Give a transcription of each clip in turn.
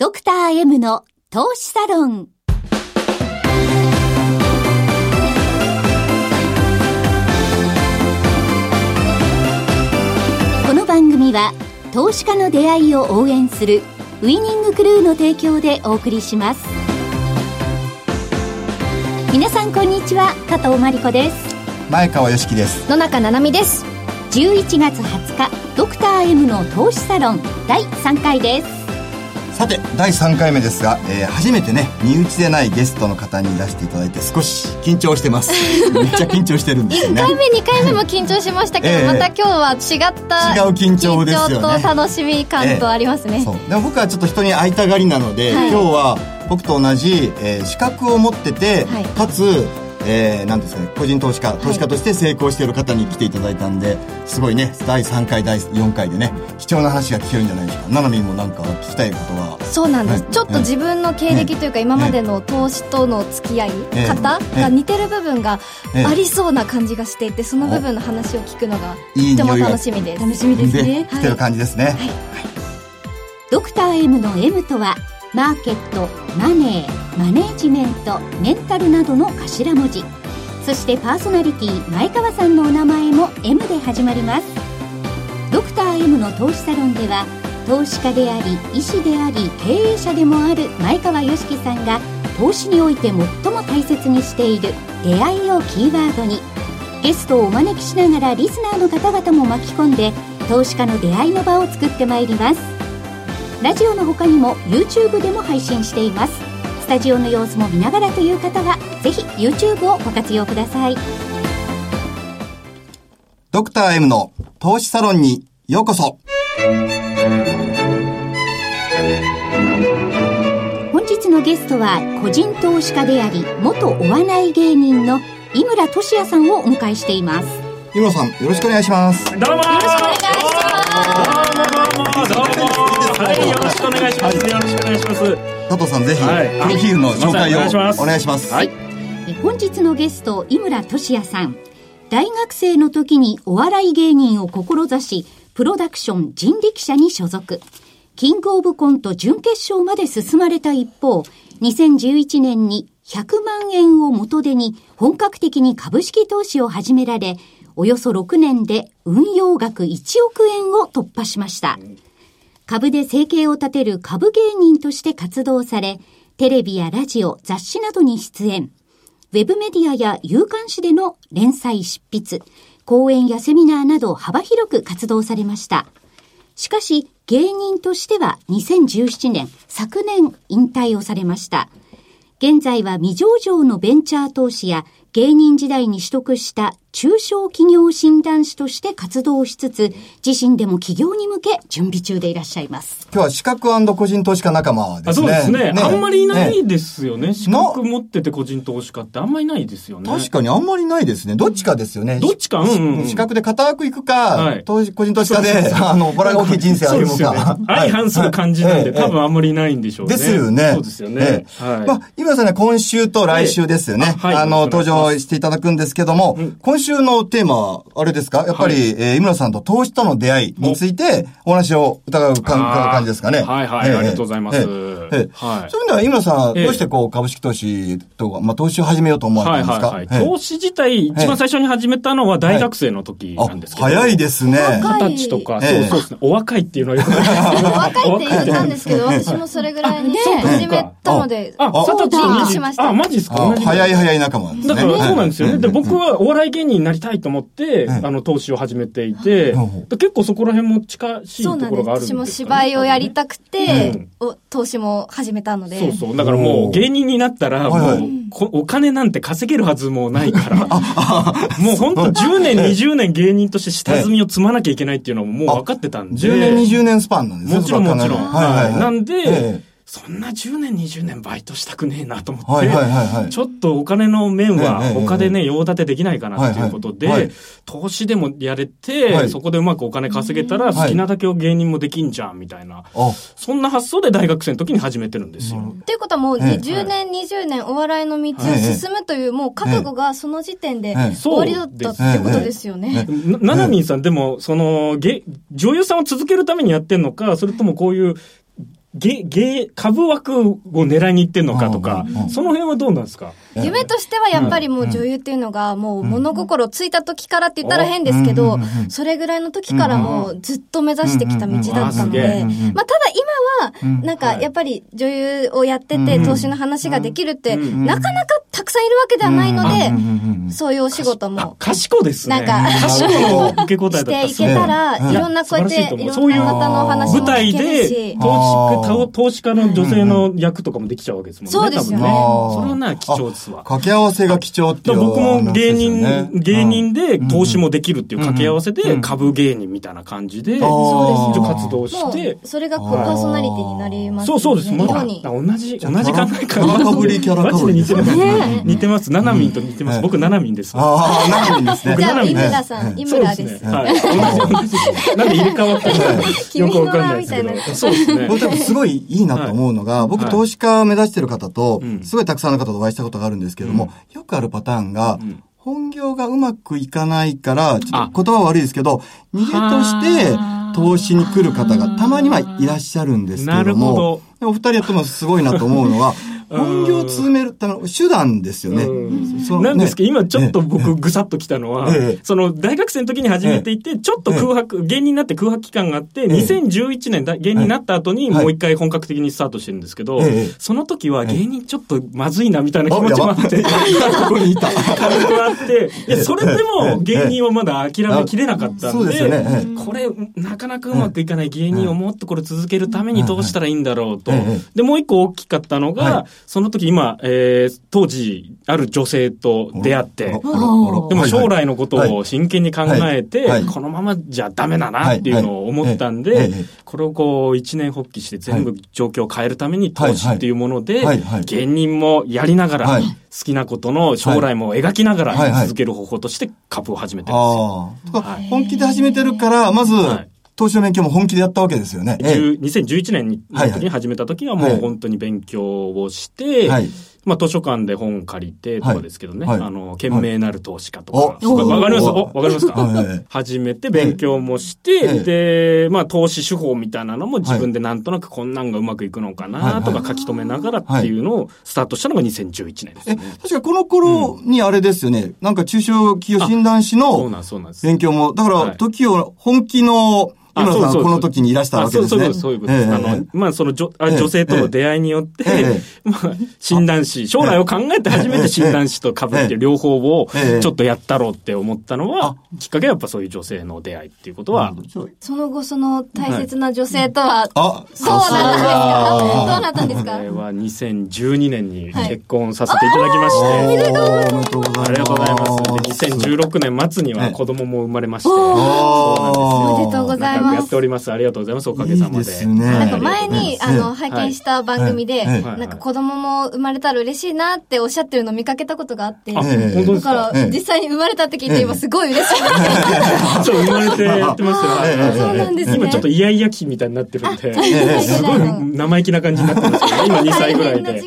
ドクター M の投資サロン。この番組は投資家の出会いを応援するウイニングクルーの提供でお送りします。皆さんこんにちは加藤真理子です。前川良樹です。野中七海です。11月20日ドクター M の投資サロン第3回ですさて第3回目ですが、えー、初めてね身内でないゲストの方に出していただいて少し緊張してます。めっちゃ緊張してるんですよね。1回目2回目も緊張しましたけど、えー、また今日は違った違う緊張ですよね。と楽しみ感とありますね、えー、でも僕はちょっと人に会いたがりなので、はい、今日は僕と同じ、えー、資格を持ってて、はい、かつえー、なんですかね、個人投資家、投資家として成功している方に来ていただいたんで、すごいね、第3回、第4回でね、貴重な話が聞けるんじゃないですか。ななみもなんか聞きたいことは。そうなんです、はい、ちょっと自分の経歴というか、今までの投資との付き合い方が似てる部分がありそうな感じがしていて、その部分の話を聞くのが、とても楽しみです。楽しみですね。来てる感じですね。はい。ドクター M の M とは、マーケット、マネー、マネージメント、メンタルなどの頭文字。そしてパーソナリティ前川さんのお名前も M で始まります。ドクター M の投資サロンでは投資家であり医師であり経営者でもある前川良樹さんが投資において最も大切にしている出会いをキーワードに。ゲストをお招きしながらリスナーの方々も巻き込んで投資家の出会いの場を作ってまいります。ラジオの他にも YouTube でも配信しています。タジオの様子も見ながらという方はぜひ YouTube をご活用ください。ドクター M の投資サロンにようこそ。本日のゲストは個人投資家であり元お笑い芸人の井村俊也さんをお迎えしています。井村さんよろしくお願いします。どうもよろしくお願いします。どうもどうもどうもはいよろしくお願いします、よろしくお願いします佐藤さんぜひ、はい、プロフィールの紹介をお願いしますはい本日のゲスト、井村俊也さん。大学生の時にお笑い芸人を志し、プロダクション人力車に所属。キングオブコント準決勝まで進まれた一方、2011年に100万円を元手に本格的に株式投資を始められ、およそ6年で運用額1億円を突破しました。株で生計を立てる株芸人として活動され、テレビやラジオ、雑誌などに出演。ウェブメディアや有刊誌での連載執筆、講演やセミナーなど幅広く活動されました。しかし、芸人としては2017年、昨年引退をされました。現在は未上場のベンチャー投資や芸人時代に取得した中小企業診断士として活動しつつ、自身でも企業に向け準備中でいらっしゃいます。今日は資格個人投資家仲間ですね。そうですね。ねあんまりいないですよね。ね資格持ってて個人投資家ってあんまりないですよね。確かにあんまりないですね。どっちかですよね。どっちか、うん、うん、資格で固くいくか、はい、投資個人投資家で、あの、ボラが大きい人生歩むか。ね、相反する感じなんで、多分あんまりいないんでしょうね。ですよね。そうですよね。はい。まあ、今さんね、今週と来週ですよね。はい。あの、登場していただくんですけども、今週のテーマは、あれですか？やっぱり、はい、えー、井村さんと投資との出会いについてお話を伺う感じですかね。はいはい、えー、ありがとうございます。えー、えー、はい。そういう意味では井村さん、どうしてこう株式投資とか、まあ投資を始めようと思われたんですか、はいはいはい、投資自体、一番最初に始めたのは大学生の時なんですけど。早いですね。二十歳とか、そうそうですね。お若いっていうのはよくないですけど。お 若いって言ったんですけど、私もそれぐらいに始めたので、あ、二十歳にしました。あ、マジですか？早い早い仲間ですね。だからそうなんですよね。で、僕はお笑い芸人になりたいと思って、あの、投資を始めていて、結構そこら辺も近しいところがあるんです私も芝居をやりたくて、投資も始めたので。そうそう。だからもう芸人になったら、もう、お金なんて稼げるはずもないから、もう本当10年、20年芸人として下積みを積まなきゃいけないっていうのももう分かってたんで。10年、20年スパンなんですね。もちろんもちろん。はい。なんで、そんな10年、20年バイトしたくねえなと思って、はいはいはいはい、ちょっとお金の面は他でね、用立てできないかなっていうことで、はい。はい、投資でもやれて、はい、そこでうまくお金稼げたら好きなだけを芸人もできんじゃんみたいな、そんな発想で大学生の時に始めてるんですよ。っていうことはもう10年、20年お笑いの道を進むという、もう覚悟がその時点で終わりだったってことですよね。ななみんさん、でも、その、女優さんを続けるためにやってんのか、それともこういう、ゲ、ゲ、株枠を狙いに行ってんのかとか、その辺はどうなんですか？夢としてはやっぱりもう女優っていうのがもう物心ついた時からって言ったら変ですけど、それぐらいの時からもうずっと目指してきた道だったので、まあただ今は、なんかやっぱり女優をやってて投資の話ができるって、なかなかたくさん。いるわけではないので、そういうお仕事も。賢ですね。なん。か、賢い受け答えだしていけたら、いろん。なこうやって、いろん。な方のお話も聞けるし。投資、投資家の女性の役とかもできちゃうわけですもん。ね。そうですよね。それはね、貴重ですわ。掛け合わせが貴重っていう、僕も芸人、芸人で投資もできるっていう掛け合わせで、株芸人みたいな感じで、そうです活動して。それがこうパーソナリティになりますそうそうです。まだ同じ、同じ考え方。マジで似てます。似てます。ナナミンと似てます。僕、ナナミンです。ああ、ナナミンですね。じゃあ、井村さん、井村です。はい。同じ、同じ。なんで入れ替わったのよくわかんないですけど。そうですね。僕多分すごいいいなと思うのが、僕投資家を目指してる方と、すごいたくさんの方とお会いしたことがあるんですけども、よくあるパターンが、本業がうまくいかないから、ちょっと言葉悪いですけど、逃げとして投資に来る方がたまにはいらっしゃるんですけども、ど。お二人やってもすごいなと思うのは、本業を詰めるための手段ですよね。なんですけど、今ちょっと僕ぐさっときたのは、その大学生の時に始めていて、ちょっと空白、芸人になって空白期間があって、2011年芸人になった後にもう一回本格的にスタートしてるんですけど、その時は芸人ちょっとまずいなみたいな気持ちもあって、ここにいた。軽くあって、いや、それでも芸人はまだ諦めきれなかったんで、これ、なかなかうまくいかない芸人をもっとこれ続けるためにどうしたらいいんだろうと。で、もう一個大きかったのが、その時今、えー、当時、ある女性と出会って、でも将来のことを真剣に考えて、このままじゃダメだなっていうのを思ったんで、これをこう一年発起して全部状況を変えるために投資っていうもので、芸人もやりながら、好きなことの将来も描きながら続ける方法として株を始めてるんですよ。本気で始めてるから、まず、投資の勉強も本気でやったわけですよね。2011年に始めた時はもう本当に勉強をして、はい、まあ図書館で本借りてとかですけどね、はい、あの、懸命なる投資家とか、わ、かります？わかりますか？始めて勉強もして、で、まあ投資手法みたいなのも自分でなんとなくこんなんがうまくいくのかなとか書き留めながらっていうのをスタートしたのが2011年ですね。確かこの頃にあれですよね、なんか中小企業診断士の勉強も、だから時を本気の今野さんこの時にいらしたわけですね。そうそういうことです。あの、まあ、その女女性との出会いによって、まあ、診断士、将来を考えて初めて診断士と被って両方をちょっとやったろうって思ったのは、きっかけはやっぱそういう女性の出会いっていうことは。その後、その大切な女性とは、あ、そうなんですか？どうなったんですかこれは2012年に結婚させていただきまして。おめでとうございます。ありがとうございます。2016年末には子供も生まれまして。そうなんですよ。おめでとうございます。やっております。ありがとうございます。おかげさまで。いいですね。なんか前に、あの、拝見した番組で、なんか子供も生まれたら嬉しいなっておっしゃってるのを見かけたことがあって。だから、実際に生まれたって聞いて今すごい嬉しい そう、生まれてやってますよ。そうなんですね。今ちょっとイヤイヤ期みたいになってるんで、すごい生意気な感じになってますけど、今2歳ぐらいで。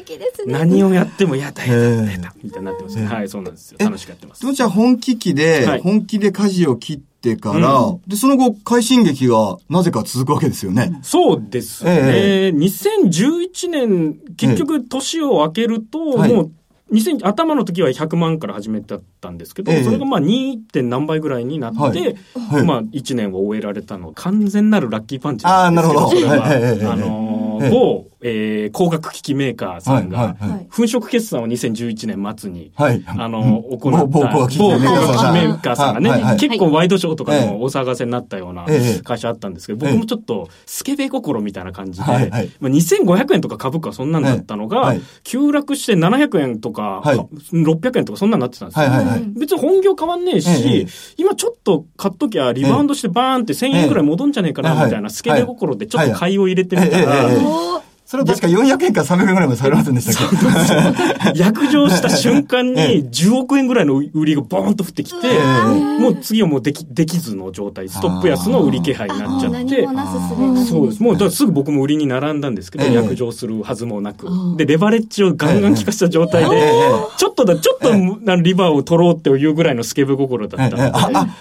何をやってもやだやだやだみたいになってます。はい、そうなんですよ。楽しくやってます。じゃあ本気期で、本気で舵を切って、ってから、うん、で、その後、快進撃がなぜか続くわけですよね。そうですね。えー、2011年、結局年を明けると、もう、2000頭の時は100万から始めてたんですけど、えそれがまあ 2. 点何倍ぐらいになって、はい。はい、まあ1年を終えられたの完全なるラッキーパンチなんですけど、は、あのー、某えー、工学機器メーカーさんが、粉飾決算を2011年末に、はい、あの、行った某工学機器メーカーさんがね、結構ワイドショーとかのお騒がせになったような会社あったんですけど、僕もちょっとスケベ心みたいな感じで、まあ、2500円とか株価そんなんだったのが、急落して700円とか、600円とかそんなんなってたんですよ。別に本業変わんねえし、今ちょっと買っときゃリバウンドしてバーンって1000円くらい戻んじゃねえ。かなみたいなスケベ心でちょっと買いを入れてみたら、それは確か400円から300円ぐらいまで下がりませんでしたっけ？約定した瞬間に10億円ぐらいの売りがボーンと降ってきて、もう次はもうでき、できずの状態、ストップ安の売り気配になっちゃって、そうです。もうだすぐ僕も売りに並んだんですけど、約定するはずもなく。で、レバレッジをガンガン効かした状態で、ちょっとだ、ちょっとリバーを取ろうっていうぐらいのスケブ心だったので、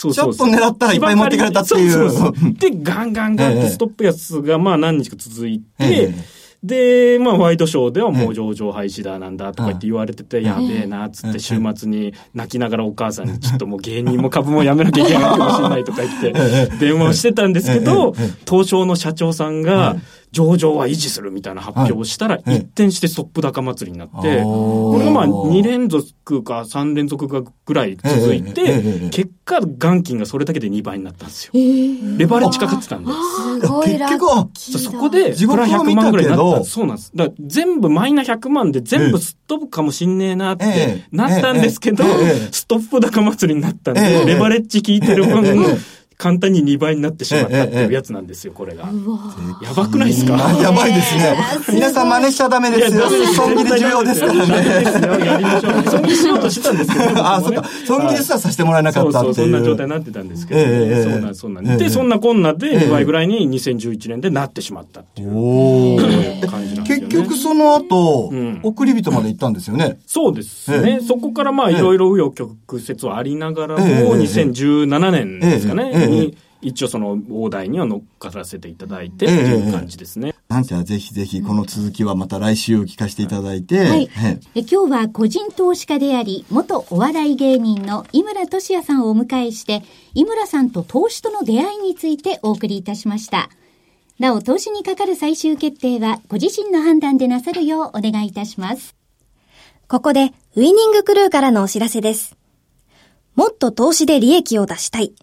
そうそうちょっと狙ったらいっぱい持ってかれたっていう。そうそうそう。で、ガンガンガンってストップ安がまあ何日か続いて、ええ。で、まあ、ワイドショーではもう上場廃止だなんだとか言って言われてて、やべえな、っつって週末に泣きながらお母さんにちょっともう芸人 も株もやめなきゃいけないかもしれないとか言って電話をしてたんですけど、東証の社長さんが、上場は維持するみたいな発表をしたら、一転してストップ高祭りになって、これがまあ2連続か3連続ぐらい続いて、結果元金がそれだけで2倍になったんですよ。レバレッジかかってたんで。すごいラッキーそこで、これは100万ぐらいになった。そうなんです。だから全部マイナ100万で全部すっ飛ぶかもしんねえなってなったんですけど、ストップ高祭りになったんで、レバレッジ効いてる分、簡単に2倍になってしまったっていうやつなんですよ、これが。やばくないですか？やばいですね。皆さん真似しちゃダメですよ。損切り重要ですからね。やりましょう。損切りしようとしてたんですけど。あ、そっか。損切りすらさせてもらえなかったっていう。そんな状態になってたんですけど、そうなん、そうなんで、そんなこんなで2倍ぐらいに2011年でなってしまったっていう感じなんです局その後、送り人まで行ったんですよね。そうですね。そこからまあいろいろ紆余曲折はありながらも、2017年ですかね。に、一応その大台には乗っからせていただいてっていう感じですね。なんじゃぜひぜひこの続きはまた来週聞かせていただいて。はい。え今日は個人投資家であり、元お笑い芸人の井村俊也さんをお迎えして、井村さんと投資との出会いについてお送りいたしました。なお、投資にかかる最終決定はご自身の判断でなさるようお願いいたします。ここで、ウィニングクルーからのお知らせです。もっと投資で利益を出したい。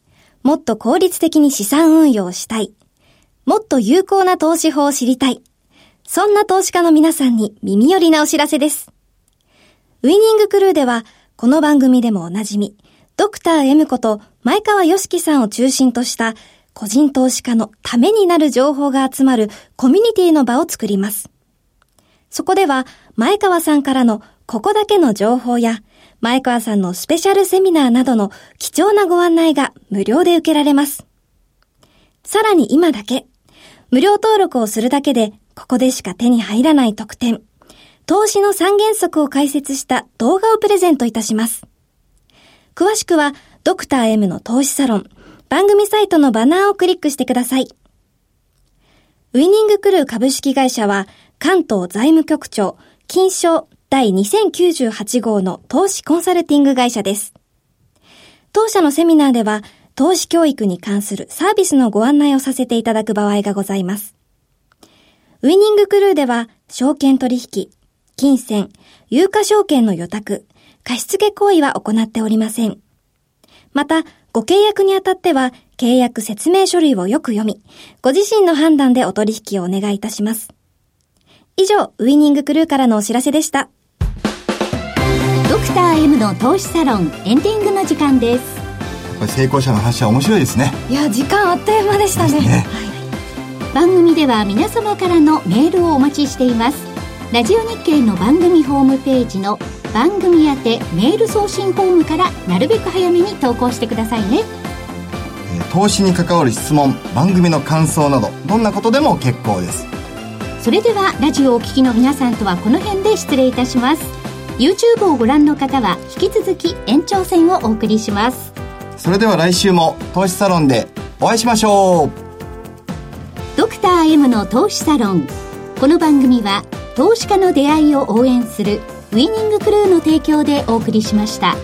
もっと効率的に資産運用したい。もっと有効な投資法を知りたい。そんな投資家の皆さんに耳寄りなお知らせです。ウィニングクルーでは、この番組でもおなじみ、ドクター M こと前川良樹さんを中心とした個人投資家のためになる情報が集まるコミュニティの場を作ります。そこでは前川さんからのここだけの情報や前川さんのスペシャルセミナーなどの貴重なご案内が無料で受けられます。さらに今だけ、無料登録をするだけで、ここでしか手に入らない特典、投資の三原則を解説した動画をプレゼントいたします。詳しくは、ドクター M の投資サロン、番組サイトのバナーをクリックしてください。ウィニングクルー株式会社は、関東財務局長、金賞第2098号の投資コンサルティング会社です。当社のセミナーでは、投資教育に関するサービスのご案内をさせていただく場合がございます。ウィニングクルーでは、証券取引、金銭、有価証券の予託、貸付行為は行っておりません。また、ご契約にあたっては、契約説明書類をよく読み、ご自身の判断でお取引をお願いいたします。以上、ウィニングクルーからのお知らせでした。ドクター M の投資サロンエンディングの時間です。これ成功者の話は面白いですね。いや時間あっという間でしたね、ね。はい、番組では皆様からのメールをお待ちしています。ラジオ日経の番組ホームページの番組宛てメール送信フォームからなるべく早めに投稿してくださいね。投資に関わる質問番組の感想などどんなことでも結構です。それではラジオをお聞きの皆さんとはこの辺で失礼いたします。YouTube をご覧の方は引き続き延長戦をお送りします。それでは来週も投資サロンでお会いしましょう。ドクター M の投資サロン。この番組は投資家の出会いを応援するウイニングクルーの提供でお送りしました。